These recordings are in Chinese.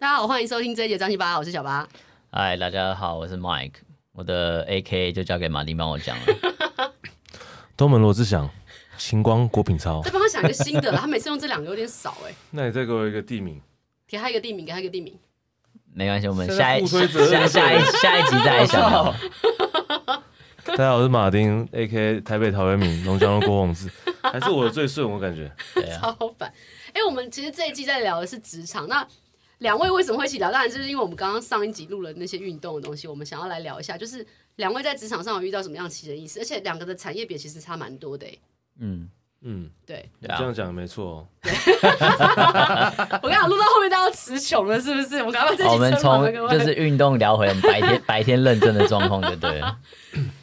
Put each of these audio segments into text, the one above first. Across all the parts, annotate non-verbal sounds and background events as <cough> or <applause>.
大家好，欢迎收听这一节张七八，我是小八。嗨，大家好，我是 Mike，我的 AK 就交给马丁帮我讲了。<laughs> 东门罗志祥，晴光郭品超。再帮他想一个新的了，<laughs> 他每次用这两个有点少哎。那你再给我一个地名，给他一个地名，给他一个地名。没关系，我们下一下下一下一集再来想。<laughs> 大家好，我是马丁，AK 台北陶渊明，龙江的郭宏志，还是我的最顺，我感觉。超烦。哎，我们其实这一季在聊的是职场，那。两位为什么会一起聊？当然就是因为我们刚刚上一集录了那些运动的东西，我们想要来聊一下，就是两位在职场上有遇到什么样奇人异事，而且两个的产业别其实差蛮多的。嗯嗯，对，你这样讲没错。<laughs> 我跟你讲，录到后面大家都词穷了，是不是？我刚刚我们从就是运动聊回我们白天白天认真的状况，对不对？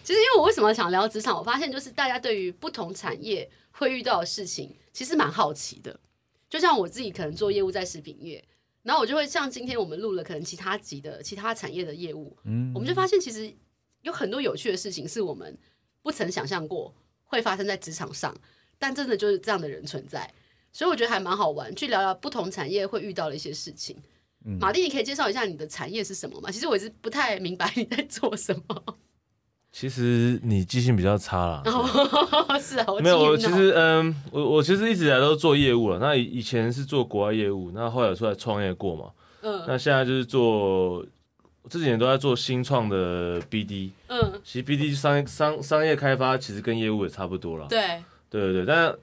其实因为我为什么想聊职场，我发现就是大家对于不同产业会遇到的事情，其实蛮好奇的。就像我自己可能做业务在食品业。然后我就会像今天我们录了可能其他级的其他产业的业务，嗯，我们就发现其实有很多有趣的事情是我们不曾想象过会发生在职场上，但真的就是这样的人存在，所以我觉得还蛮好玩，去聊聊不同产业会遇到的一些事情。嗯，马丁，你可以介绍一下你的产业是什么吗？其实我一直不太明白你在做什么。其实你记性比较差啦，<laughs> 是啊，我没有，我其实嗯，我我其实一直以来都做业务了。那以前是做国外业务，那后来出来创业过嘛，嗯，那现在就是做这几年都在做新创的 BD，嗯，其实 BD 商商商业开发其实跟业务也差不多了，对，对对对，但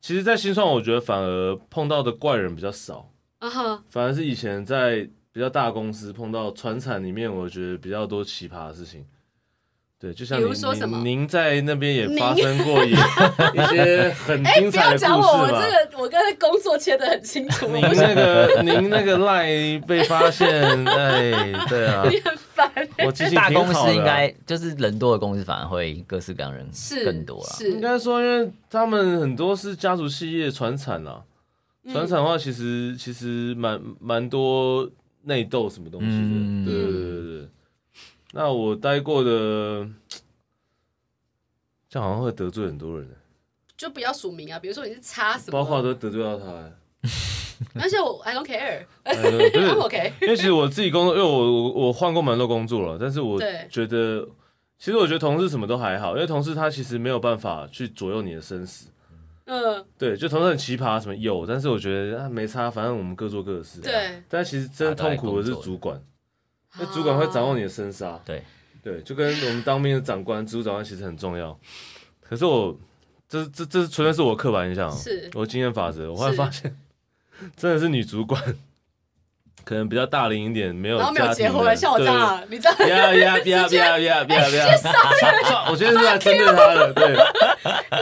其实，在新创我觉得反而碰到的怪人比较少，啊哈，反而是以前在比较大公司碰到船产里面，我觉得比较多奇葩的事情。对，就像您，您在那边也发生过一 <laughs> 一些很精彩的故事吧？哎，不要讲我，我这个我跟工作切得很清楚。您那个，您那个赖被发现，<laughs> 哎，对啊，你很烦。我记性大公司应该就是人多的公司，反而会各式各样人更多啊。应该说，因为他们很多是家族企业传产啊，传产的话，其实其实蛮蛮多内斗什么东西的。对对对对。那我待过的，这样好像会得罪很多人，就不要署名啊。比如说你是叉什么，包括都得罪到他。<laughs> 而且我 I don't care，对对 <laughs> OK。<laughs> 因为其实我自己工作，因为我我我换过蛮多工作了，但是我觉得，其实我觉得同事什么都还好，因为同事他其实没有办法去左右你的生死。嗯，对，就同事很奇葩什么有，但是我觉得啊没差，反正我们各做各的事。对，但其实真的痛苦的是主管。那主管会掌握你的生杀，对对，就跟我们当兵的长官、职务长官其实很重要。可是我，这这这纯粹是我刻板印象，是我经验法则。我后来发现，<laughs> 真的是女主管。可能比较大龄一点，没有然后没有结婚，像我这样，你知道？呀呀呀呀呀呀呀！我觉得是在针对他的，<laughs> 对，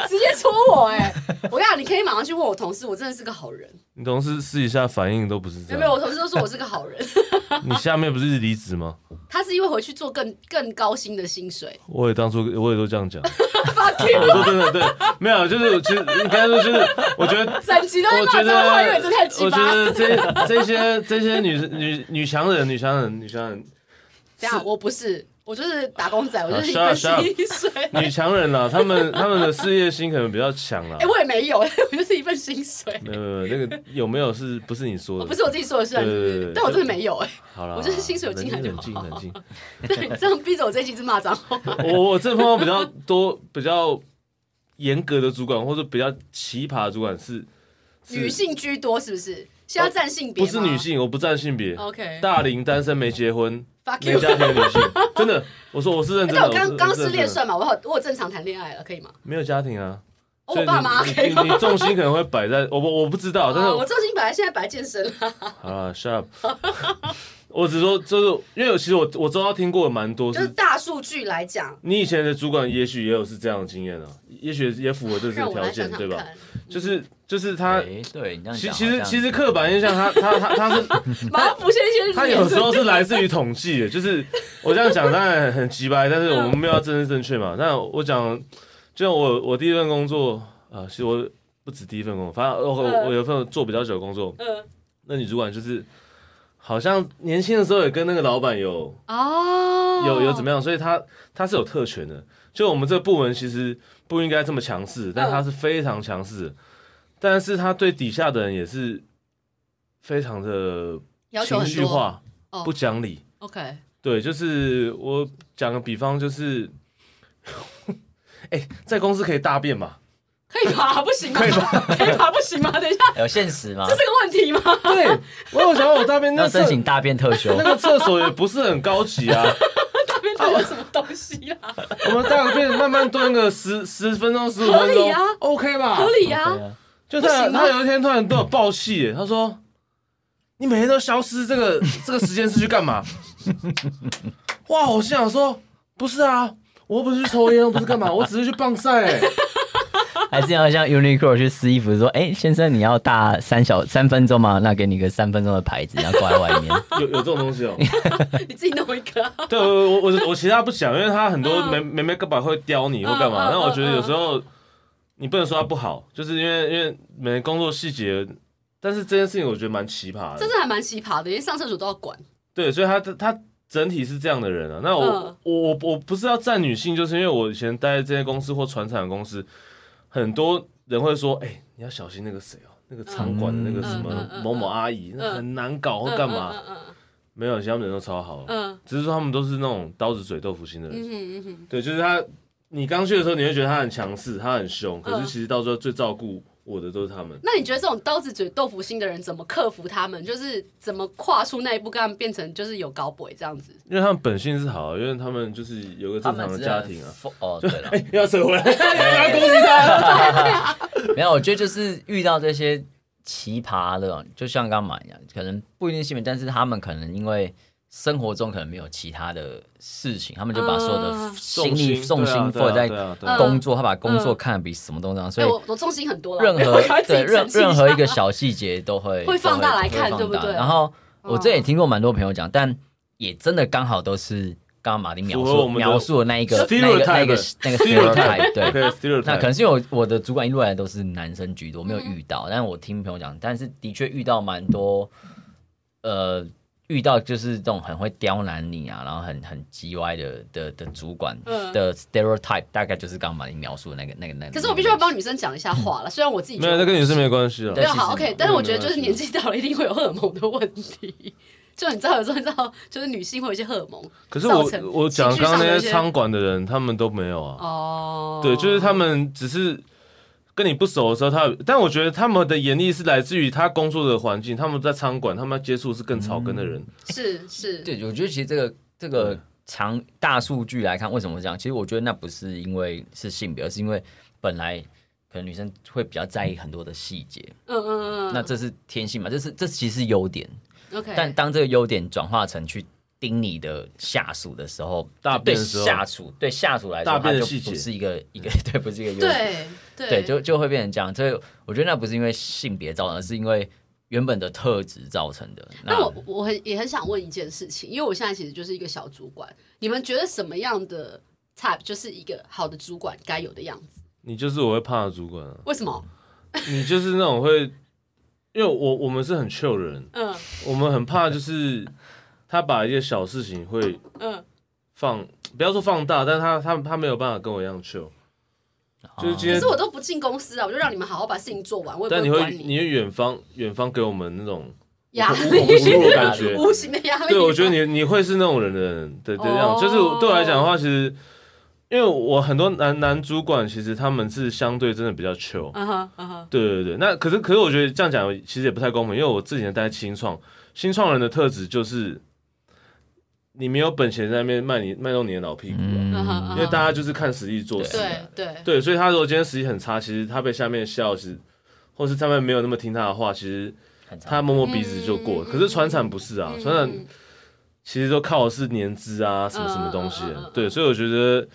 直接戳我哎！我跟你讲，你可以马上去问我同事，我真的是个好人。你同事试一下反应都不是这样，没有，我同事都说我是个好人。<laughs> 你下面不是离职吗？他是因为回去做更更高薪的薪水。我也当初我也都这样讲。<laughs> 我说真的，对，没有，就是其实应该说就是，我觉得，整集都在骂脏话，因为这太奇葩。我觉得这这些这些女女女强人，女强人，女强人。这样，我不是，我就是打工仔，我就是一份薪水。<laughs> 女强人啊，他们 <laughs> 他们的事业心可能比较强啦。哎，<laughs> 我也没有，我就是一份薪水。没有没有，那个有没有是不是你说的？不是我自己说的，是，对对对，但我真的没有哎。好了，我就是薪水有进来就好。冷静冷静。对，这样逼着我这一集是骂脏话。我我这碰到比较多比较严格的主管，或者比较奇葩的主管是女性居多，是不是？需要占性别？不是女性，我不占性别。OK，大龄单身没结婚没家庭的女性，真的，我说我是认真的。我刚刚失恋算吗？我好，我正常谈恋爱了，可以吗？没有家庭啊，我爸妈可以。你重心可能会摆在我我我不知道，但是我重心本来现在摆在健身了。好了，shut up。<laughs> 我只说，就是因为其实我我周遭听过蛮多，就是大数据来讲，你以前的主管也许也有是这样的经验啊，也许也符合这些条件，对吧？就是就是他，对，其其实其实刻板印象，他他他他是 <laughs> 马上浮现一些，他有时候是来自于统计的，就是我这样讲当然很直白，但是我们没有要政治正确嘛。那我讲，就像我我第一份工作啊，其实我不止第一份工作，反正我我有份做比较久的工作，嗯，那女主管就是。好像年轻的时候也跟那个老板有哦，有有怎么样，所以她她是有特权的。就我们这个部门其实不应该这么强势，但她是非常强势。但是她对底下的人也是非常的情。绪化、哦不讲理。OK，对，就是我讲个比方，就是，哎、在公司可以大便吗？可以爬？不行吗？可以爬？可以爬？不行吗？等一下，有现实吗这？是个问题吗？对，我有想到我大便那要个厕申请大便特休那，个厕所也不是很高级啊。大便到底是什么东西啊？我们大个便慢慢蹲个十十分钟、十五分钟、合理啊 o k 吧？合理啊。就他不行吗他有一天突然对我爆气耶，他说：“你每天都消失这个这个时间是去干嘛？” <laughs> 哇！我心想说：“不是啊，我又不是去抽烟，我不是干嘛，我只是去棒赛。”哎，还是要像 Uniqlo 去试衣服，说：“哎、先生，你要大三小三分钟吗？那给你个三分钟的牌子，然后挂在外面。<laughs> 有有这种东西哦、<laughs> 你自己弄一个啊。对，我我我我其他不想，因为他很多没没没个把会刁你或干嘛。嗯嗯那我觉得有时候你不能说他不好，就是因为因为每个工作细节，但是这件事情我觉得蛮奇葩的真。的还蛮奇葩的，连上厕所都要管。对，所以他他整体是这样的人啊。那我、嗯。我我我不是要赞女性，就是因为我以前待在这些公司或传产的公司，很多人会说，哎、你要小心那个谁哦，那个场馆的那个什么某某阿姨，那很难搞或干嘛。嗯没有，其实他们人都超好，只是说他们都是那种刀子嘴豆腐心的人。对，就是他，你刚去的时候，你会觉得他很强势，他很凶，可嗯。是其实到时候最照顾我的都是他们。那你觉得这种刀子嘴豆腐心的人怎么克服他们？就是怎么跨出那一步，跟他们变成就是有高鬼这样子？因为他们本性是好，因为他们就是有个正常的家庭啊。哦，对了，<laughs> 哎、要扯回来。<laughs> <laughs> 没有，我觉得就是遇到这些奇葩的，就像刚刚一样，可能不一定性别，但是他们可能因为生活中可能没有其他的事情，他们就把所有的心力重心放在工作，他把工作看得比什么都重要，所哎、以我我重心很多了，任何对任何一个小细节都会 <laughs> 会放大来看对不对？然后我哦这也听过蛮多朋友讲，但也真的刚好都是刚刚马丁描述描述的那一个那个那个 <laughs> 那个 stereotype，对。<laughs> 那可能是因为我我的主管一路来都是男生居多，没有遇到，但是我听朋友讲，但是的确遇到蛮多，呃，遇到就是这种很会刁难你啊，然后很很叽歪的的的主管嗯的 stereotype，大概就是刚刚把你描述的那个那个那个。可是我必须要帮女生讲一下话了，<laughs> 虽然我自己觉没有，得那跟女生没关系啊。没有好其实 OK，但是我觉得就是年纪到了一定会有荷尔蒙的问题。就你知道，有时候你知道，就是女性会有一些荷尔蒙可是我成我讲情绪刚刚那一些些仓管的人，他们都没有啊。哦。对，就是他们只是跟你不熟的时候，他但我觉得他们的严厉是来自于他工作的环境，他们在餐馆，他们接触是更草根的人。是是，对，我觉得其实这个这个长大数据来看，为什么这样？其实我觉得那不是因为是性别，而是因为本来可能女生会比较在意很多的细节，嗯嗯嗯，那这是天性嘛？这是这其实是优点。OK，但当这个优点转化成去盯你的下属的时候，对大便的时候下属对下属来说，大便的它就不是一个一个 <laughs> 对，不是一个优点，对对对，就就会变成这样。所以我觉得那不是因为性别造成，而是因为原本的特质造成的。那我我很也很想问一件事情，因为我现在其实就是一个小主管，你们觉得什么样的 type 就是一个好的主管该有的样子？你就是我会怕的主管啊，为什么？你就是那种会，因为我我们是很 chill 的人，嗯我们很怕就是他把一些小事情会嗯，放，不要说放大，但是他他他没有办法跟我一样 chill，就是今天可是，我都不进公司啊，我就让你们好好把事情做完，我也但你会不会管你。会远方远方给我们那种压力，觉。无形的压力。对，我觉得你你会是那种人的人的的样就是对我来讲的话，其实因为我很多男男主管，其实他们是相对真的比较 chill。嗯哼嗯哼，对对对，那可是可是我觉得这样讲其实也不太公平，因为我之前待新创，新创人的特质就是你没有本钱在那边卖你卖弄你的老屁股啊、因为大家就是看实力做事。对对对，所以他如果今天实力很差，其实他被下面笑，其实或是他们没有那么听他的话，其实他摸摸鼻子就过可是船产不是啊，嗯传产其实都靠的是年资啊，什么什么东西对，所以我觉得，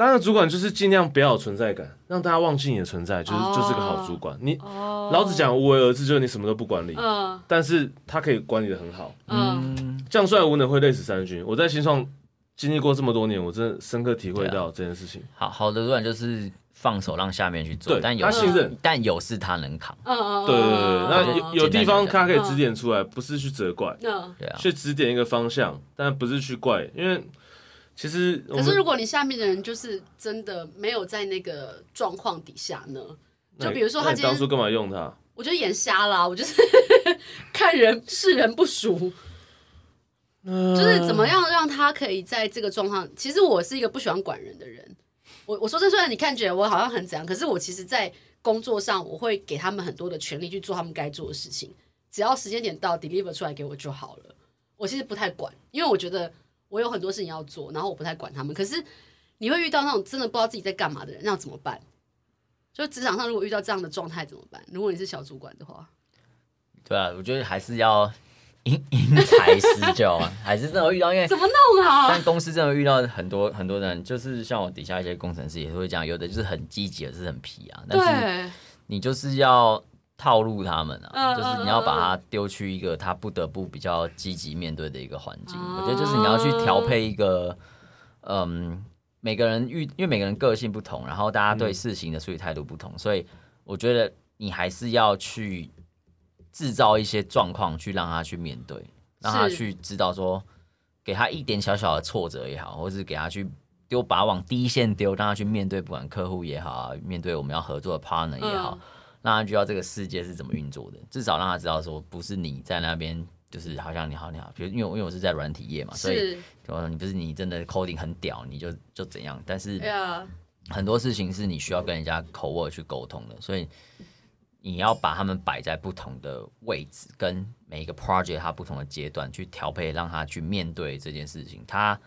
当然主管就是尽量不要有存在感，让大家忘记你的存在，就是、哦。就是个好主管。你、哦。老子讲无为而治，就是你什么都不管理，嗯。但是他可以管理的很好。嗯。嗯，将帅无能会累死三军。我在新创经历过这么多年，我真的深刻体会到这件事情。好好的主管就是放手让下面去做，但有他信任。但有事他能扛，嗯嗯，对对对对，那嗯有有地方他可以嗯。指点出来，不是去责怪，嗯。对啊，去指点一个方向，但不是去怪，因为其实可是如果你下面的人就是真的没有在那个状况底下呢？就比如说他今天你当初干嘛用他？我就眼瞎啦，我就是 <laughs> 看人是人不熟。就是怎么样让他可以在这个状况？其实我是一个不喜欢管人的人。我我说这虽然你看觉得我好像很怎样，可是我其实，在工作上我会给他们很多的权利去做他们该做的事情，只要时间点到，deliver 出来给我就好了。我其实不太管，因为我觉得我有很多事情要做，然后我不太管他们。可是你会遇到那种真的不知道自己在干嘛的人，那怎么办？就职场上如果遇到这样的状态怎么办？如果你是小主管的话，对啊，我觉得还是要。<laughs> 因因材施教啊，还是真的遇到，因为怎么弄啊？但公司真的遇到很多很多人，就是像我底下一些工程师也是会这样，有的就是很积极，有的是很皮啊。但是你就是要套路他们啊，就是你要把他丢去一个他不得不比较积极面对的一个环境。我觉得就是你要去调配一个，嗯，每个人遇，因为每个人个性不同，然后大家对事情的处理态度不同，所以我觉得你还是要去。制造一些状况去让他去面对，让他去知道说，给他一点小小的挫折也好，或是给他去丢，把他往第一线丢，让他去面对，不管客户也好啊，面对我们要合作的 partner 也好，嗯、让他知道这个世界是怎么运作的。至少让他知道说，不是你在那边，就是好像你好你好，比如因为因为我是在软体业嘛，所以说你不是你真的 coding 很屌，你就就怎样。但是很多事情是你需要跟人家口耳去沟通的，所以。你要把他们摆在不同的位置，跟每一个 project 它不同的阶段去调配，让他去面对这件事情，他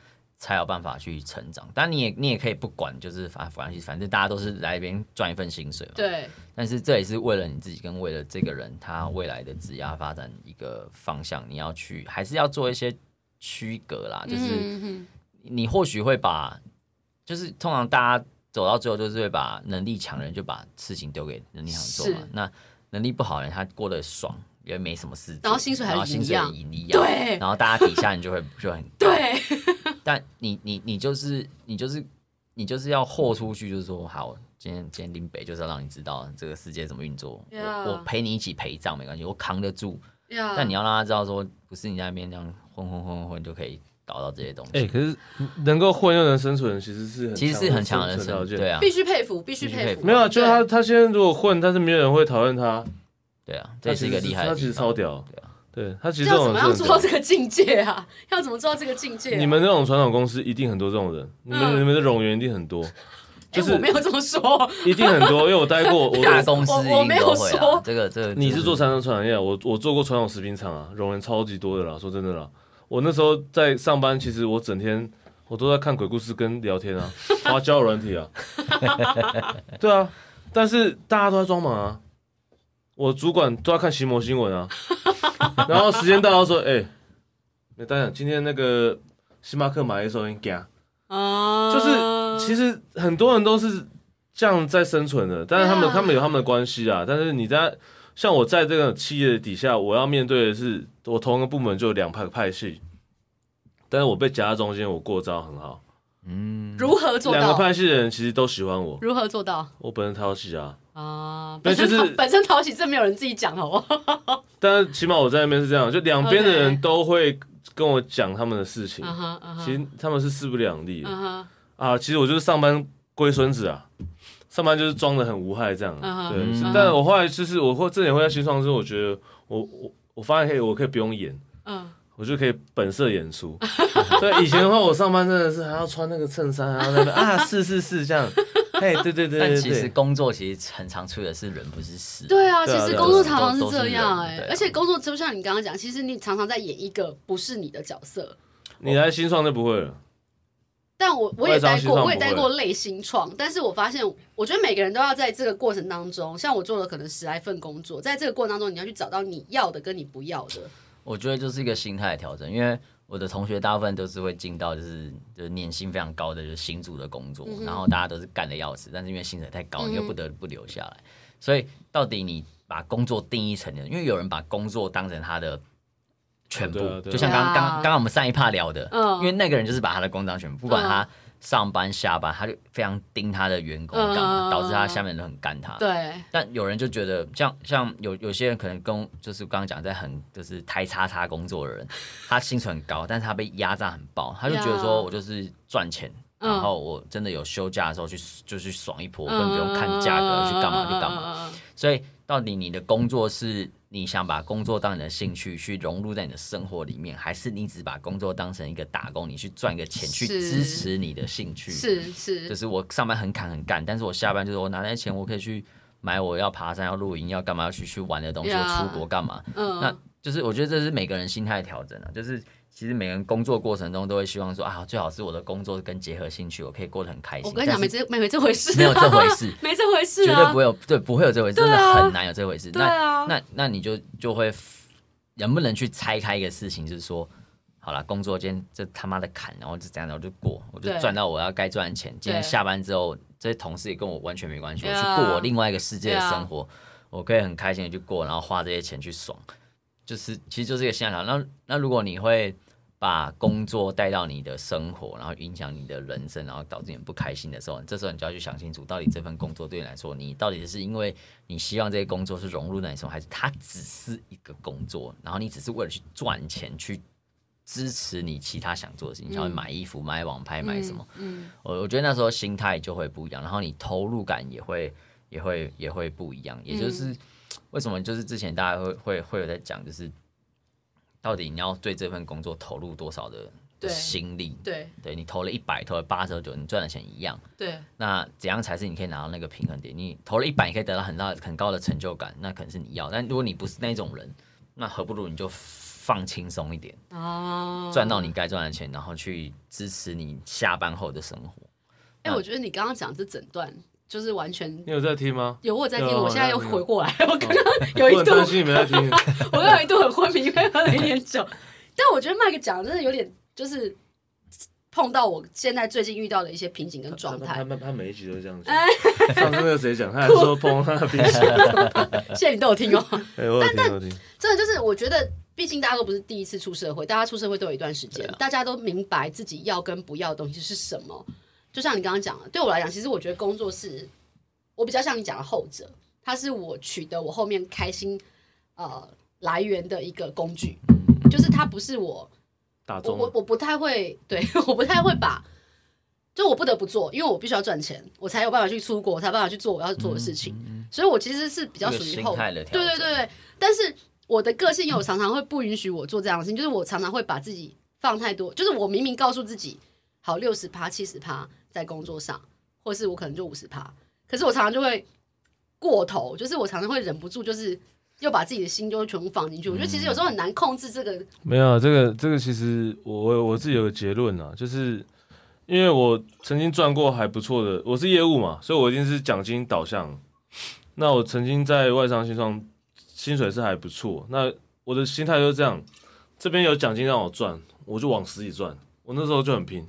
才有办法去成长。但你也你也可以不管，就是反反正反正大家都是来这边赚一份薪水嘛。对。但是这也是为了你自己，跟为了这个人他未来的职业发展一个方向，你要去还是要做一些区隔啦。就是你或许会把，就是通常大家。走到最后就是会把能力强人就把事情丢给能力强做嘛，那能力不好的人他过得爽也没什么事，然后薪水还是一样，一样，对，然后大家底下你就会就很对，但你你你就是你就是你就是要豁出去，就是说好，今天今天林北就是要让你知道这个世界怎么运作.我我陪你一起陪葬没关系，我扛得住，yeah. 但你要让他知道说不是你在那边这样混混混混就可以。搞到这些东西，哎、欸，可是能够混又能生存，其实是很其实是很强的条件，对啊，必须佩服，必须佩服。佩服没有啊，就是他他现在如果混，但是没有人会讨厌他，对啊，这是一个厉害的，他其实超屌，对啊，对他其实要怎么样做到这个境界啊？<laughs> 要怎么做到这个境界、啊？你们那种传统公司一定很多这种人，你们、嗯、你们的冗员一定很多，就是、欸、我没有这么说，一定很多，因为我待过我大公司，我没有说这个这个，你是做传统产业，我我做过传统食品厂啊，冗员超级多的啦，说真的啦。我那时候在上班，其实我整天我都在看鬼故事跟聊天啊，花交友软体啊，<laughs> 对啊，但是大家都在装忙啊，我主管都在看奇摩新闻啊，<laughs> 然后时间到了说，哎、大家今天那个星巴克买一送一，加啊，就是其实很多人都是这样在生存的，但是他们、yeah. 他们有他们的关系啊，但是你在。像我在这个企业底下，我要面对的是我同一个部门就有两派派系，但是我被夹在中间，我过招很好。嗯，如何做到？两个派系的人其实都喜欢我。如何做到？我本身讨喜啊。啊，本身、就是、本身讨喜，这没有人自己讲好不好？<laughs> 但是起码我在那边是这样，就两边的人都会跟我讲他们的事情。Okay. Uh -huh, uh -huh. 其实他们是势不两立的。Uh -huh. 啊，其实我就是上班龟孙子啊。上班就是装的很无害这样，uh -huh, 对。Uh. 但我后来就是我会这点会在新创之后，我觉得我我我发现可以，我可以不用演，uh -huh. 我就可以本色演出。Uh. <laughs> 对，以前的话，我上班真的是还要穿那个衬衫，然后那边啊，<laughs> 是是是这样。嘿，对对对，对，但其实工作其实很常出的是人，不是事。对啊，其实工作常常是这样哎、欸，而且工作就像你刚刚讲，其实你常常在演一个不是你的角色。你来新创就不会了。但我我也待过，我也待过类新创，但是我发现，我觉得每个人都要在这个过程当中，像我做了可能十来份工作，在这个过程当中，你要去找到你要的跟你不要的。我觉得就是一个心态调整，因为我的同学大部分都是会进到就是就是年薪非常高的就是新组的工作，嗯，然后大家都是干的要死，但是因为薪水太高，你又不得不留下来，嗯。所以到底你把工作定义成，因为有人把工作当成他的。全部、啊啊、就像刚刚刚刚我们上一趴聊的、嗯，因为那个人就是把他的工作全部，不管他上班下班，他就非常盯他的员工干嘛、嗯，导致他下面人很干他。对。但有人就觉得，像像有有些人可能跟就是刚刚讲在很就是台叉叉工作的人，他薪水很高，但是他被压榨很爆，他就觉得说我就是赚钱、嗯，然后我真的有休假的时候去就去爽一波，根本不用看价格去干嘛去干嘛。所以到底你的工作是你想把工作当你的兴趣去融入在你的生活里面，还是你只把工作当成一个打工，你去赚一个钱去支持你的兴趣？是是，就是我上班很砍很干，但是我下班就是我拿那些钱，我可以去买我要爬山、要露营、要干嘛、要去去玩的东西，要出国干嘛？嗯，那就是我觉得这是每个人心态调整啊，就是。其实每个人工作过程中都会希望说啊，最好是我的工作跟结合兴趣，我可以过得很开心。我跟你讲，没这没没这回事，没有这回事，<laughs> 没这回事，绝对不会有，对，不会有这回事，真的很难有这回事。那那那你就就会能不能去拆开一个事情，就是说，好了，工作今天这他妈的砍，然后就这样，我就过，我就赚到我要该赚的钱。今天下班之后，这些同事也跟我完全没关系，我去过我另外一个世界的生活，我可以很开心的去过，然后花这些钱去爽，就是其实就是一个现象。那那如果你会。把工作带到你的生活，然后影响你的人生，然后导致你不开心的时候，这时候你就要去想清楚，到底这份工作对你来说，你到底是因为你希望这些工作是融入在你生活，还是它只是一个工作，然后你只是为了去赚钱，去支持你其他想做的事情，像买衣服、买网拍、买什么。嗯，我我觉得那时候心态就会不一样，然后你投入感也会也会也会不一样。也就是为什么，就是之前大家会会会有在讲，就是。到底你要对这份工作投入多少的心力？对，对你投了一百，投了八十九，你赚的钱一样。对，那怎样才是你可以拿到那个平衡点？你投了一百，你可以得到很大很高的成就感，那可能是你要。但如果你不是那种人，那何不如你就放轻松一点，哦，赚到你该赚的钱，然后去支持你下班后的生活。哎、欸，我觉得你刚刚讲这整段。就是完全，你有在听吗？有，我在听。我现在又回过来，我刚刚有一度，我担心你没在听。<laughs> 我刚刚有一度很昏迷，因为喝了一点酒。但我觉得麦克讲的真的有点，就是碰到我现在最近遇到的一一些瓶颈跟状态。他他每一集都是这样讲。上次那个谁讲，他还说碰到他的瓶颈。谢谢你都有听哦。<laughs> 哎，我有听，我听。真的就是，我觉得，毕竟大家都不是第一次出社会，大家出社会都有一段时间，大家都明白自己要跟不要的东西是什么。就像你刚刚讲的，对我来讲，其实我觉得工作是我比较像你讲的后者，它是我取得我后面开心呃来源的一个工具，就是它不是我，我我我不太会，对，<laughs> 我不太会把，就我不得不做，因为我必须要赚钱，我才有办法去出国，我才有办法去做我要做的事情，所以我其实是比较属于后，对对对对，但是我的个性又常常会不允许我做这样的事情，就是我常常会把自己放太多，就是我明明告诉自己好六十趴七十趴。在工作上，或是我可能就五十趴，可是我常常就会过头，就是我常常会忍不住，就是又把自己的心就全部放进去。我觉得其实有时候很难控制这个。没有这个，这个其实我我自己有个结论啊，就是因为我曾经赚过还不错的，我是业务嘛，所以我一定是奖金导向。那我曾经在外商新创，薪水是还不错。那我的心态就是这样，这边有奖金让我赚，我就往死里赚。我那时候就很拼。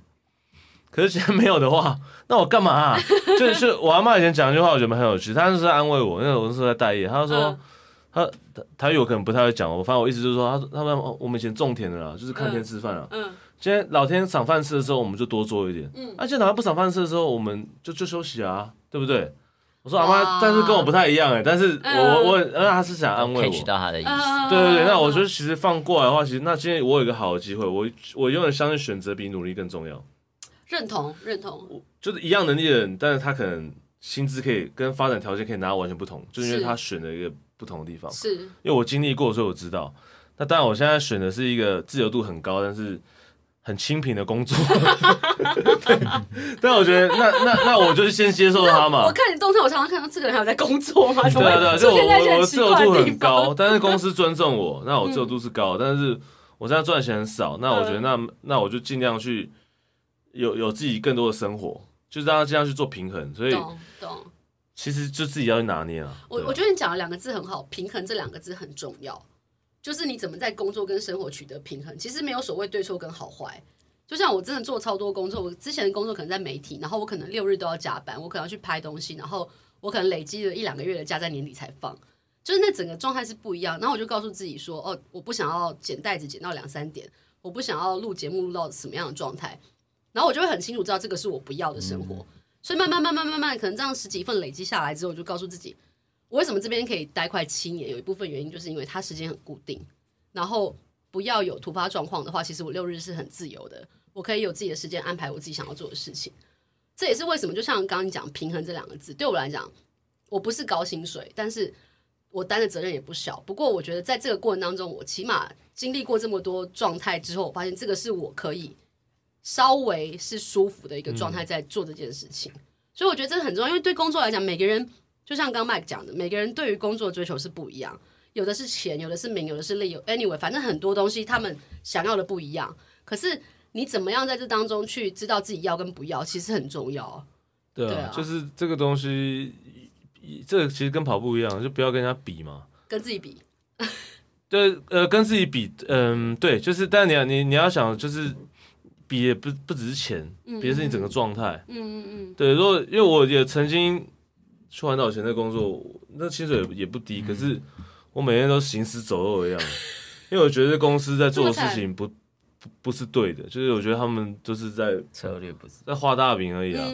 可是现在没有的话，<laughs> 那我干嘛啊？<laughs> 就是我阿妈以前讲一句话，我觉得很有趣。她是在安慰我，因为我那时候在待业。她说，嗯、她她她有可能不太会讲。我反正我意思就是说，她他们我们以前种田的啦，就是看天吃饭啊。嗯。今天老天赏饭吃的时候，我们就多做一点。嗯。而且老天不赏饭吃的时候，我们就就休息啊，对不对？我说阿妈，但是跟我不太一样哎、欸。但是我我我，那她是想安慰我。catch 到她的意思。对对对，那我觉得其实放过来的话，其实那今天我有一个好的机会，我我永远相信选择比努力更重要。认同认同，就是一样能力的人，但是他可能薪资可以跟发展条件可以拿到完全不同，就是因为他选了一个不同的地方。是，因为我经历过，所以我知道。那当然，我现在选的是一个自由度很高，但是很清贫的工作。对，<laughs> 但我觉得那那那我就先接受他嘛。我看你动态，我常常看到这个人还有在工作嘛。对啊对啊，就我我我自由度很高，但是公司尊重我，那我自由度是高，但是我现在赚钱很少，那我觉得那那我就尽量去。有有自己更多的生活，就是让他这样去做平衡，所以懂懂。其实就自己要去拿捏啊。我我觉得你讲的两个字很好，平衡这两个字很重要，就是你怎么在工作跟生活取得平衡。其实没有所谓对错跟好坏，就像我真的做超多工作，我之前的工作可能在媒体，然后我可能六日都要加班，我可能要去拍东西，然后我可能累积了一两个月的假在年底才放，就是那整个状态是不一样。然后我就告诉自己说，哦，我不想要剪袋子剪到两三点，我不想要录节目录到什么样的状态。然后我就会很清楚知道这个是我不要的生活，嗯、所以慢慢慢慢慢慢，可能这样十几份累积下来之后，我就告诉自己，我为什么这边可以待快七年？有一部分原因就是因为它时间很固定，然后不要有突发状况的话，其实我六日是很自由的，我可以有自己的时间安排我自己想要做的事情。这也是为什么，就像刚刚你讲平衡这两个字，对我来讲，我不是高薪水，但是我担的责任也不小。不过我觉得在这个过程当中，我起码经历过这么多状态之后，我发现这个是我可以稍微是舒服的一个状态，在做这件事情。嗯、所以我觉得这个很重要，因为对工作来讲，每个人就像刚刚 Mike 讲的，每个人对于工作的追求是不一样。有的是钱，有的是名，有的是利。有 anyway，反正很多东西他们想要的不一样。可是你怎么样在这当中去知道自己要跟不要，其实很重要。对啊，对啊，就是这个东西，这个其实跟跑步一样，就不要跟人家比嘛。跟自己比。对，呃，跟自己比，嗯，对，就是，但你要你你要想，就是比也不不只是钱，比的是你整个状态。嗯嗯嗯。对，如果因为我也曾经去环岛前的工作，那薪水也也不低，嗯、可是。我每天都行尸走肉一样，<laughs> 因为我觉得公司在做的事情不不不是对的，就是我觉得他们就是在策略不是在画大饼而已啊。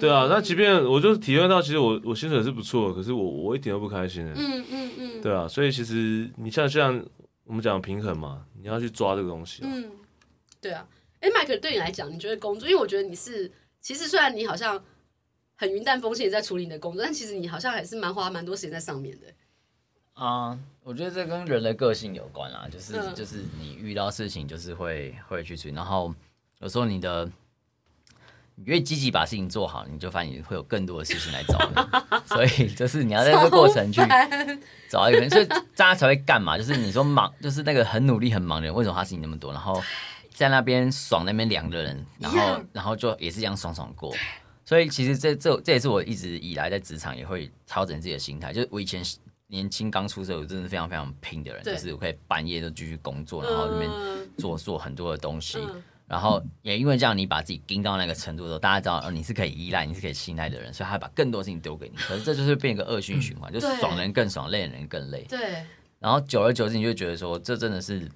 对啊，那即便我就是体会到，其实我我薪水是不错的，可是我我一点都不开心的。嗯嗯嗯。对啊，所以其实你像像我们讲平衡嘛，你要去抓这个东西。嗯，对啊。哎，Mike，对你来讲，你觉得工作？因为我觉得你是，其实虽然你好像很云淡风轻在处理你的工作，但其实你好像还是蛮花蛮多时间在上面的。啊，uh, 我觉得这跟人的个性有关啦，就是、嗯、就是你遇到事情就是会会去处理，然后有时候你的你越积极把事情做好，你就发现你会有更多的事情来找你，<laughs> 所以就是你要在这个过程去找一个人，所以大家才会干嘛？就是你说忙，就是那个很努力很忙的人，为什么他事情那么多？然后在那边爽那边凉的人，然后然后就也是这样爽爽过。所以其实这这这也是我一直以来在职场也会调整自己的心态，就是我以前。年轻刚出社会，真的是非常非常拼的人，就是我可以半夜都继续工作，然后里面做做很多的东西，嗯、然后也因为这样，你把自己盯到那个程度的时候，大家知道，哦，你是可以依赖，你是可以信赖的人，所以他把更多事情丢给你。可是这就是变一个恶性循环，嗯、就爽人更爽，累人更累。对。然后久而久之，你就觉得说，这真的是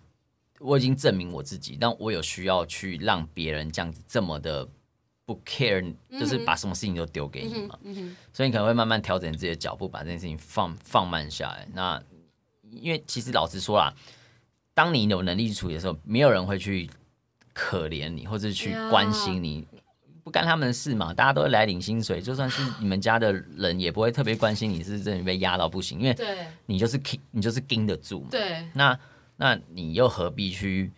我已经证明我自己，但我有需要去让别人这样子这么的。不 care，就是把什么事情都丢给你嘛，嗯嗯、所以你可能会慢慢调整自己的脚步，把这件事情放放慢下来。那因为其实老实说啦，当你有能力处理的时候，没有人会去可怜你，或者去关心你，呀不干他们的事嘛。大家都会来领薪水，就算是你们家的人，也不会特别关心你是真的被压到不行，因为你就是你就是盯得住嘛。对，那那你又何必去？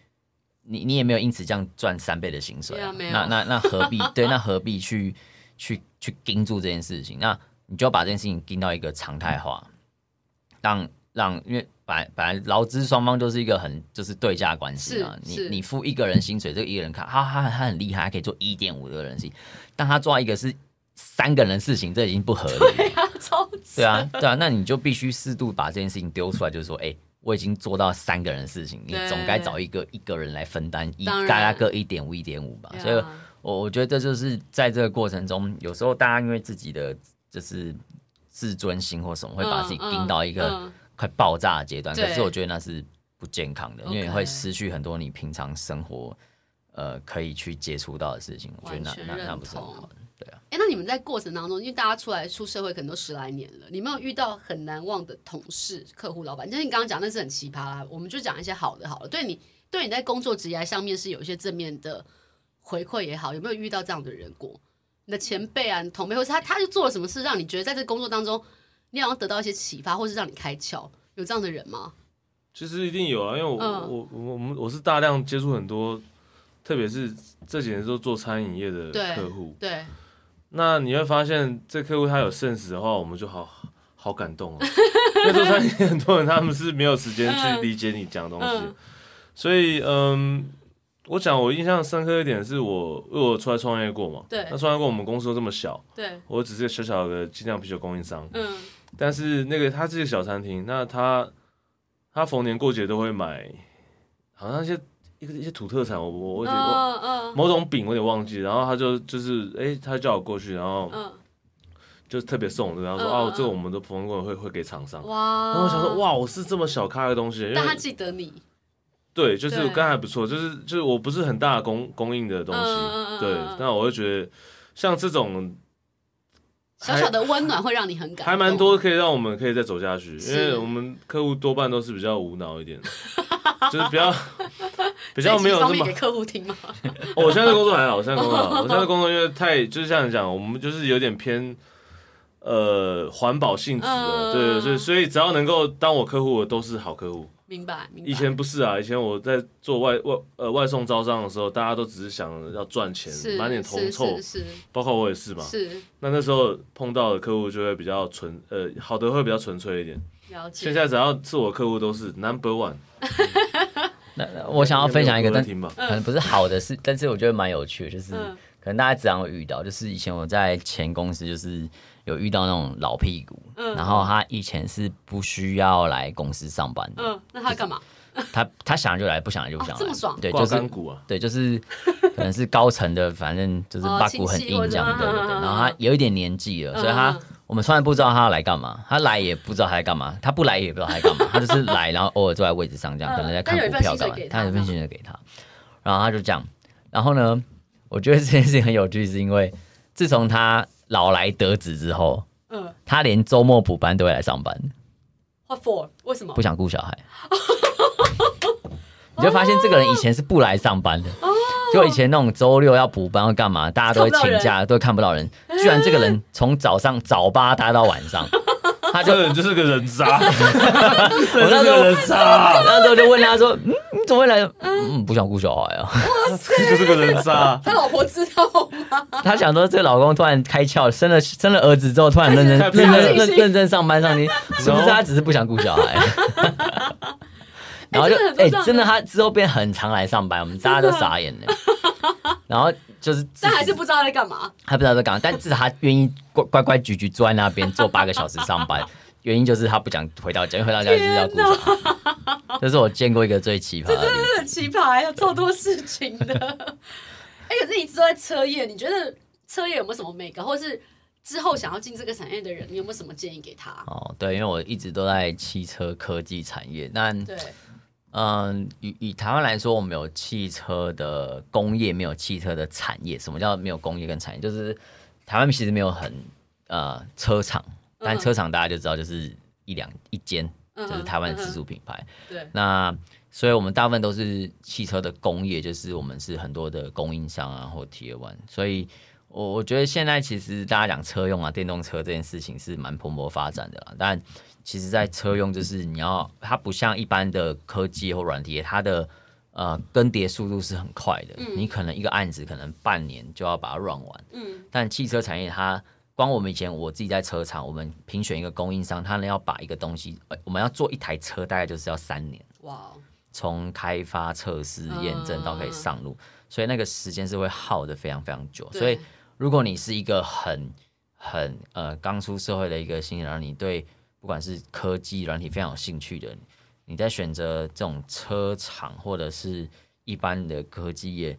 你你也没有因此这样赚三倍的薪水，啊，那那那何必？<laughs> 对，那何必去去去盯住这件事情？那你就要把这件事情盯到一个常态化，让让，因为本来本来劳资双方就是一个很就是对价关系啊。你你付一个人薪水，这个一个人看，他他他很厉害，他可以做一点五个人事，但他做一个是三个人的事情，这已经不合理了。对啊，超对啊，对啊，那你就必须适度把这件事情丢出来，就是说，哎、欸。我已经做到三个人的事情，你总该找一个一个人来分担，一大家各一点五一点五吧。所以，我我觉得这就是在这个过程中，有时候大家因为自己的就是自尊心或什么，会把自己盯到一个快爆炸的阶段。可是我觉得那是不健康的，因为你会失去很多你平常生活呃可以去接触到的事情。我觉得那那那不是很好的。对啊，哎，那你们在过程当中，因为大家出来出社会可能都十来年了，你没有遇到很难忘的同事、客户、老板？就是你刚刚讲那是很奇葩啦，我们就讲一些好的好了。对你，对你在工作职业上面是有一些正面的回馈也好，有没有遇到这样的人过？你的前辈啊，你同辈，或是他，他就做了什么事，让你觉得在这个工作当中，你好像得到一些启发，或是让你开窍？有这样的人吗？其实一定有啊，因为我、嗯、我我我们我是大量接触很多，特别是这几年都做餐饮业的客户，对。对那你会发现，这客户他有 sense 的话，我们就好好感动啊。因为做餐饮很多人他们是没有时间去理解你讲的东西，所以嗯，我讲我印象深刻一点是我，因为我出来创业过嘛。对。那创业过，我们公司都这么小。对。我只是个小小的精酿啤酒供应商。嗯。但是那个他是个小餐厅，那他他逢年过节都会买，好像一些。一个一些土特产，我我我有点某种饼，我有点忘记。然后他就就是，哎、欸，他叫我过去，然后就特别送，然后说啊，这个我们的普通工人会会给厂商。然后我想说，哇，我是这么小咖的东西，但他记得你。对，就是刚才还不错，就是就是我不是很大的供供应的东西，对。但我会觉得像这种小小的温暖会让你很感，还蛮多可以让我们可以再走下去，因为我们客户多半都是比较无脑一点，<laughs> <laughs> 就是比较。<laughs> 比较没有那么给客户听吗？我现在的工作还好，我现在工作好，我现在 <laughs> 工作因为太就是像你讲，我们就是有点偏，呃环保性质的，对对，所以所以只要能够当我客户的都是好客户。明白，明白。以前不是啊，以前我在做外外呃外送招商的时候，大家都只是想要赚钱，满脸铜臭，是包括我也是嘛。是。那那时候碰到的客户就会比较纯，呃，好的会比较纯粹一点。了解。现在只要是我客户都是 number one。<laughs> 那我想要分享一个，但可能不是好的事，<laughs> 但是我觉得蛮有趣的，就是可能大家经常会遇到，就是以前我在前公司就是。有遇到那种老屁股，嗯、然后他以前是不需要来公司上班的。嗯，那他干嘛？<laughs> 他他想就来，不想就不想来。哦、这么爽？对，就是啊、对，就是可能是高层的，反正就是八股很硬这样的。对对对。然后他有一点年纪了，嗯、所以他我们从来不知道他要来干嘛，他来也不知道他在干嘛，他不来也不知道他在干嘛，<laughs> 他就是来，然后偶尔坐在位置上这样，可能在看股票干嘛。他有份薪水给他，然后他就这样。然后呢，我觉得这件事情很有趣，是因为自从他老来得子之后。嗯，他连周末补班都会来上班。What for？为什么？不想顾小孩。<laughs> 你就发现这个人以前是不来上班的，就以前那种周六要补班要干嘛，大家都会请假，都看不到人。居然这个人从早上早八待到晚上。<laughs> 他 <laughs> 这个人就是个人渣，我那时候人渣，那时候就问他说：“嗯，你怎么会来？嗯，不想顾小孩啊。”哇塞，就是个人渣。他老婆知道吗？他想说，这个老公突然开窍，生了生了儿子之后，突然认真认真认认真上班上去，是不是他只是不想顾小孩？<laughs> 然后就哎，真的，他之后变很常来上班，我们大家都傻眼了。然后就是，但还是不知道在干嘛。他不知道在干嘛，但至少他愿意乖乖乖矩矩坐在那边做八个小时上班。<laughs> 原因就是他不想回到家，因为回到家就是要顾小孩。这是我见过一个最奇葩的，这真的是很奇葩，要做多事情的。<laughs> 哎，可是你一直都在车业，你觉得车业有没有什么美感，或是之后想要进这个产业的人，你有没有什么建议给他？哦，对，因为我一直都在汽车科技产业，但对。嗯，以以台湾来说，我们有汽车的工业，没有汽车的产业。什么叫没有工业跟产业？就是台湾其实没有很呃车厂，但车厂大家就知道，就是一两一间，就是台湾的自主品牌。对，那所以我们大部分都是汽车的工业，就是我们是很多的供应商啊，或 Tier One。所以我我觉得现在其实大家讲车用啊，电动车这件事情是蛮蓬勃发展的啦，但。其实，在车用就是你要，它不像一般的科技或软体，它的呃更迭速度是很快的。嗯、你可能一个案子可能半年就要把它 run 完。嗯。但汽车产业，它光我们以前我自己在车厂，我们评选一个供应商，他呢要把一个东西，我们要做一台车，大概就是要三年。哇。从开发、测试、验证到可以上路，嗯、所以那个时间是会耗的非常非常久。所以，如果你是一个很很呃刚出社会的一个新人，然后你对不管是科技软体非常有兴趣的，你在选择这种车厂或者是一般的科技业，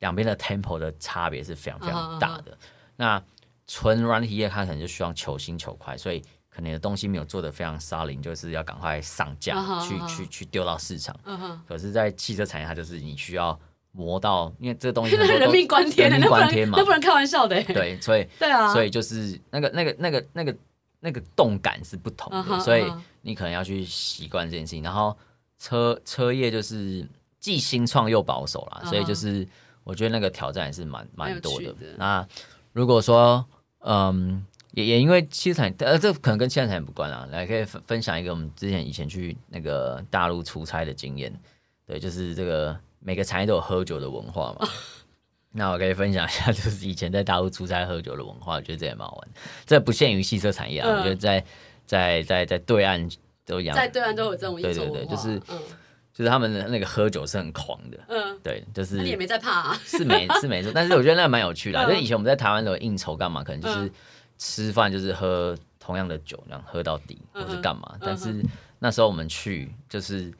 两边的 tempo 的差别是非常非常大的。Uh huh. 那纯软体业它可能就需要求新求快，所以可能你的东西没有做的非常 solid，就是要赶快上架、uh huh. 去去去丢到市场。Uh huh. 可是，在汽车产业，它就是你需要磨到，因为这个东西 <laughs> 人命关天，人命关天嘛，那不能开玩笑的。对，所以 <laughs> 对啊，所以就是那个那个那个那个。那个动感是不同的，uh huh, uh huh. 所以你可能要去习惯这件事情。然后车车业就是既新创又保守啦，uh huh. 所以就是我觉得那个挑战也是蛮蛮多的。的那如果说嗯，也也因为汽车产业，呃，这可能跟汽车产业不关啦，来可以分分享一个我们之前以前去那个大陆出差的经验。对，就是这个每个产业都有喝酒的文化嘛。Uh. <laughs> 那我可以分享一下，<laughs> 就是以前在大陆出差喝酒的文化，我觉得这也蛮好玩。这不限于汽车产业啊，嗯、我觉得在在在在对岸都一样，在对岸都有这种对对对，就是、嗯、就是他们的那个喝酒是很狂的，嗯，对，就是你也没在怕啊，是没是没错，但是我觉得那蛮有趣的、啊。就、嗯、以前我们在台湾的应酬干嘛，可能就是吃饭就是喝同样的酒，然后喝到底，或是干嘛。嗯、但是那时候我们去，就是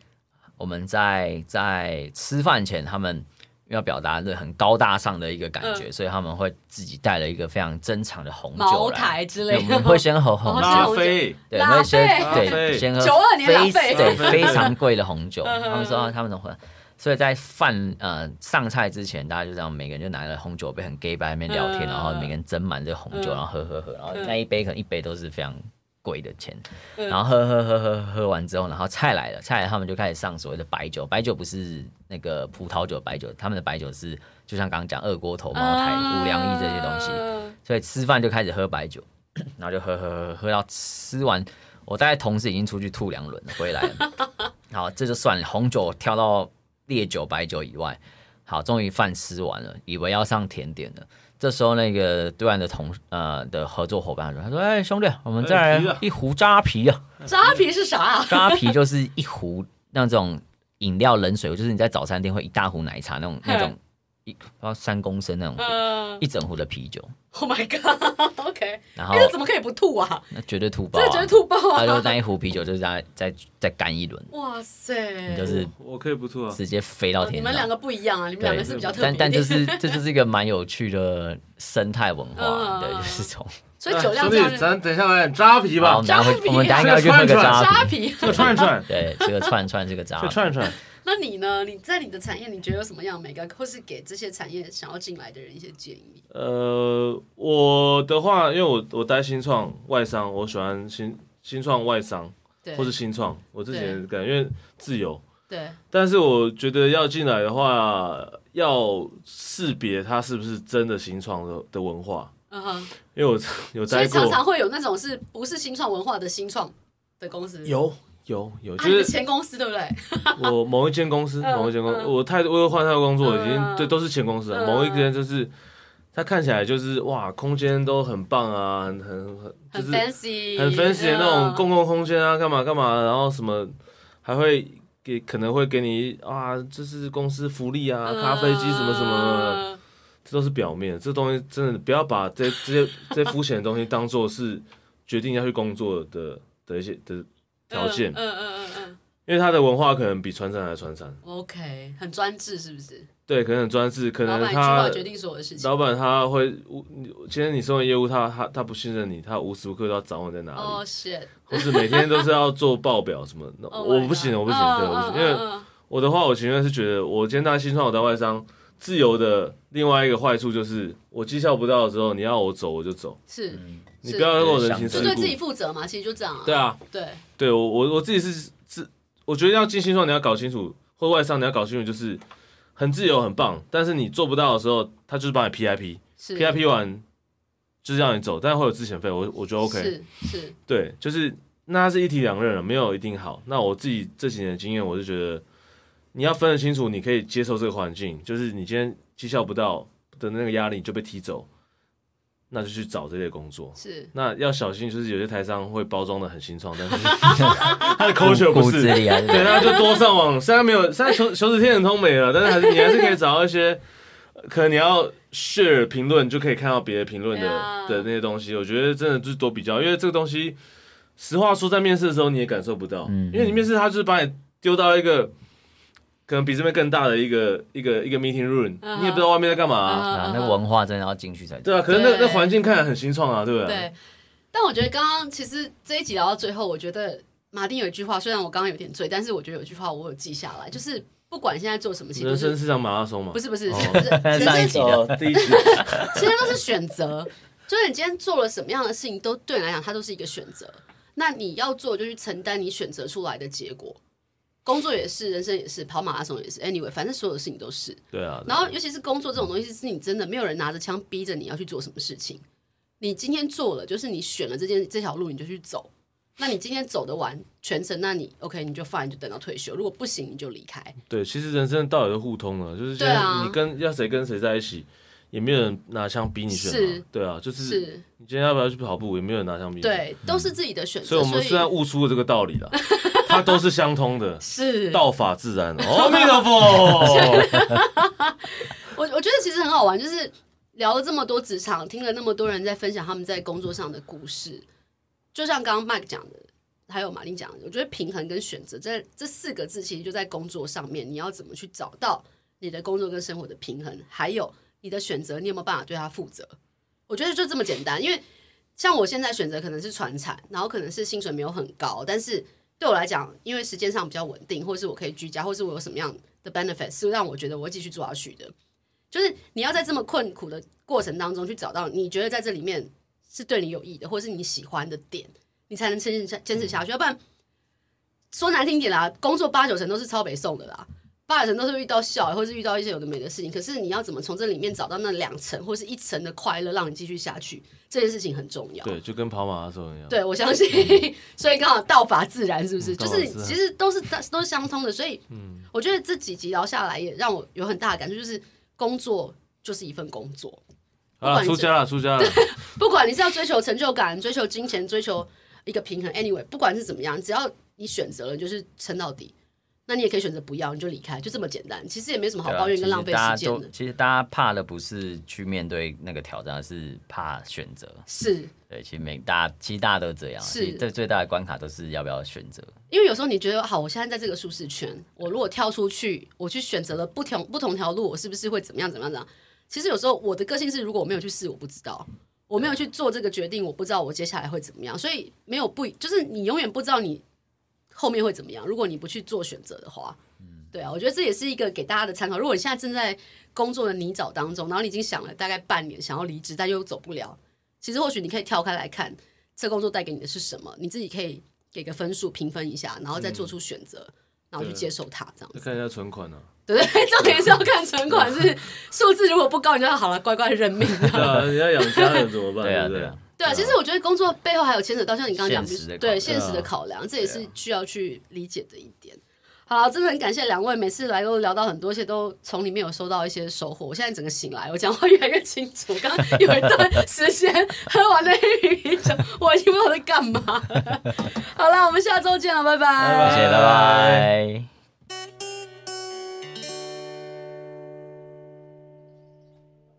我们在在吃饭前他们。要表达这很高大上的一个感觉，所以他们会自己带了一个非常珍藏的红酒来，茅台之类的。我们会先喝红拉菲，<laughs> 对，会先对先喝九二年拉菲，对，非常贵的红酒。他们说他们怎么喝，所以在饭呃上菜之前，大家就这样每个人就拿了红酒杯，很 gay 白那边聊天，然后每个人斟满这个红酒，然后喝喝喝，然后那一杯可能一杯都是非常。贵的钱，然后喝喝喝喝喝完之后，然后菜来了，菜来他们就开始上所谓的白酒。白酒不是那个葡萄酒白酒，他们的白酒是就像刚刚讲二锅头、茅台、五粮液这些东西。所以吃饭就开始喝白酒，然后就喝喝喝喝到吃完，我大概同事已经出去吐两轮了，回来了。好，这就算了，红酒跳到烈酒、白酒以外。好，终于饭吃完了，以为要上甜点了。这时候，那个对岸的同呃的合作伙伴说：“他说，哎，兄弟，我们再来一壶扎啤啊！扎啤是啥啊？扎啤就是一壶那种饮料冷水，就是你在早餐店会一大壶奶茶那种那种。”一不知道三公升那种，呃、一整壶的啤酒。Oh my god！OK，<laughs> 然后那怎么可以不吐啊？那绝对吐爆，啊，这绝对吐爆啊！他就那一壶啤酒，就是再再再干一轮。哇塞！你就是我可以不吐啊，直接飞到天上。你们两个不一样啊，你们两个是比较特别。但但就是 <laughs> 这就是一个蛮有趣的生态文化，呃、对，就是从。<laughs> 所以酒量，兄弟，咱等一下来点扎啤吧。我们等下会，我们等下应该去喝个扎啤。这个串串，对，这个串串，这个扎。串串。那你呢？你在你的产业，你觉得有什么样每个，或是给这些产业想要进来的人一些建议？呃，我的话，因为我我待新创外商，我喜欢新新创外商，或是新创。我之前感觉自由，对。但是我觉得要进来的话，要识别它是不是真的新创的的文化。嗯哼。因为我 <laughs> 有待过，所以常常会有那种是不是新创文化的新创的公司有。有有，就是前公司对不对？<laughs> 我某一间公司，某一间公司，我太我又换太多工作，已经对都是前公司了。某一间就是，它看起来就是哇，空间都很棒啊，很很很，就是很 fancy 的那种公共空间啊，干嘛干嘛，然后什么还会给可能会给你啊，这是公司福利啊，咖啡机什么什么，这都是表面，这东西真的不要把这这些这些肤浅的东西当做是决定要去工作的的一些的。条件，嗯嗯嗯嗯，因为他的文化可能比传产还传产。OK，很专制是不是？对，可能很专制，可能他决定所有的事情。老板他会无，今天你送的业务，他他他不信任你，他无时无刻都要找我在哪里。或是每天都是要做报表什么 <laughs> 的，我不行，我不行，对，我不行。因为我的话，我情愿是觉得，我今天当新创，我当外商，自由的另外一个坏处就是，我绩效不到的时候，你要我走我就走。是。你不要跟我人情世故，就对自己负责嘛，其实就这样啊。对啊，对，对我我我自己是自，我觉得要进新创，你要搞清楚，或外商你要搞清楚，就是很自由很棒，但是你做不到的时候，他就是帮你 PIP，PIP 完就是让你走，但会有自遣费，我我觉得 OK，是是，对，就是那是一体两刃，没有一定好。那我自己这几年的经验，我就觉得你要分得清楚，你可以接受这个环境，就是你今天绩效不到的那个压力你就被踢走。那就去找这类工作，是那要小心，就是有些台商会包装的很新创，但是 <laughs> 他的 culture 不是，对，那就多上网，虽然没有，现在求求职天眼通没了，但是还是你还是可以找到一些，可能你要 share 评论就可以看到别的评论的的那些东西。我觉得真的就是多比较，因为这个东西，实话说，在面试的时候你也感受不到，因为你面试他就是把你丢到一个。可能比这边更大的一个一个一个 meeting room，、uh huh. 你也不知道外面在干嘛、啊 uh huh. 啊，那文化真的要进去才对。对啊，可是那那环境看起来很新创啊，对不对？对。但我觉得刚刚其实这一集聊到最后，我觉得马丁有一句话，虽然我刚刚有点醉，但是我觉得有一句话我有记下来，就是不管现在做什么，人生是场马拉松嘛？不是不是，是不 <laughs> 是上一集的第一集，<laughs> 其实都是选择。就是你今天做了什么样的事情，都对你来讲，它都是一个选择。那你要做，就去承担你选择出来的结果。工作也是，人生也是，跑马拉松也是。Anyway，反正所有的事情都是。对啊。然后，尤其是工作这种东西，是你真的没有人拿着枪逼着你要去做什么事情。你今天做了，就是你选了这件这条路，你就去走。那你今天走得完全程，那你 OK，你就 fine，就等到退休。如果不行，你就离开。对，其实人生的道理都互通了，就是现在你跟要谁跟谁在一起，也没有人拿枪逼你选。是。对啊，就是。是。你今天要不要去跑步，也没有人拿枪逼你。对，都是自己的选择。所以我们虽然悟出了这个道理了。<laughs> 它都是相通的，<laughs> 是道法自然。阿弥陀佛。我我觉得其实很好玩，就是聊了这么多职场，听了那么多人在分享他们在工作上的故事。就像刚刚 Mike 讲的，还有马丁讲的，我觉得平衡跟选择，这这四个字其实就在工作上面，你要怎么去找到你的工作跟生活的平衡，还有你的选择，你有没有办法对他负责？我觉得就这么简单。因为像我现在选择可能是传产，然后可能是薪水没有很高，但是。对我来讲，因为时间上比较稳定，或者是我可以居家，或是我有什么样的 benefits，是让我觉得我会继续做下去的。就是你要在这么困苦的过程当中去找到你觉得在这里面是对你有益的，或是你喜欢的点，你才能坚持下坚持下去。要不然说难听点啦，工作八九成都是超北送的啦。八成都是遇到笑，或是遇到一些有的没的事情。可是你要怎么从这里面找到那两层或是一层的快乐，让你继续下去？这件事情很重要。对，就跟跑马拉松一样。对，我相信，嗯、<laughs> 所以刚好道法自然，是不是？嗯、就是其实都是都是相通的。所以，嗯，我觉得这几集聊下来，也让我有很大的感触，就是工作就是一份工作。啊，出家了，出家了。不管你是要追求成就感、追求金钱、追求一个平衡，anyway，不管是怎么样，只要你选择了，就是撑到底。那你也可以选择不要，你就离开，就这么简单。其实也没什么好抱怨跟浪费时间的。其实大家怕的不是去面对那个挑战，而是怕选择。是，对，其实每大家其实大家都这样。是，这最大的关卡都是要不要选择。因为有时候你觉得好，我现在在这个舒适圈，我如果跳出去，我去选择了不同不同条路，我是不是会怎么样怎么样怎么样？其实有时候我的个性是，如果我没有去试，我不知道，我没有去做这个决定，我不知道我接下来会怎么样。所以没有不，就是你永远不知道你后面会怎么样。如果你不去做选择的话。对啊，我觉得这也是一个给大家的参考。如果你现在正在工作的泥沼当中，然后你已经想了大概半年想要离职，但又走不了，其实或许你可以跳开来看，这工作带给你的是什么，你自己可以给个分数评分一下，然后再做出选择，嗯、然后去接受它，这样子。看一下存款呢、啊？对对，重点是要看存款是 <laughs> 数字，如果不高，你就要好了，乖乖认命。<laughs> 对啊，你要养家人怎么办？对啊，对啊。对啊，其实我觉得工作背后还有牵扯到像你刚刚讲的，对现实的考量，这也是需要去理解的一点。好，真的很感谢两位，每次来都聊到很多，而且都从里面有收到一些收获。我现在整个醒来，我讲话越来越清楚。刚刚有一段时间喝完那黑啤酒，我已经不知道在干嘛。好了，我们下周见了，拜拜，谢谢，拜拜。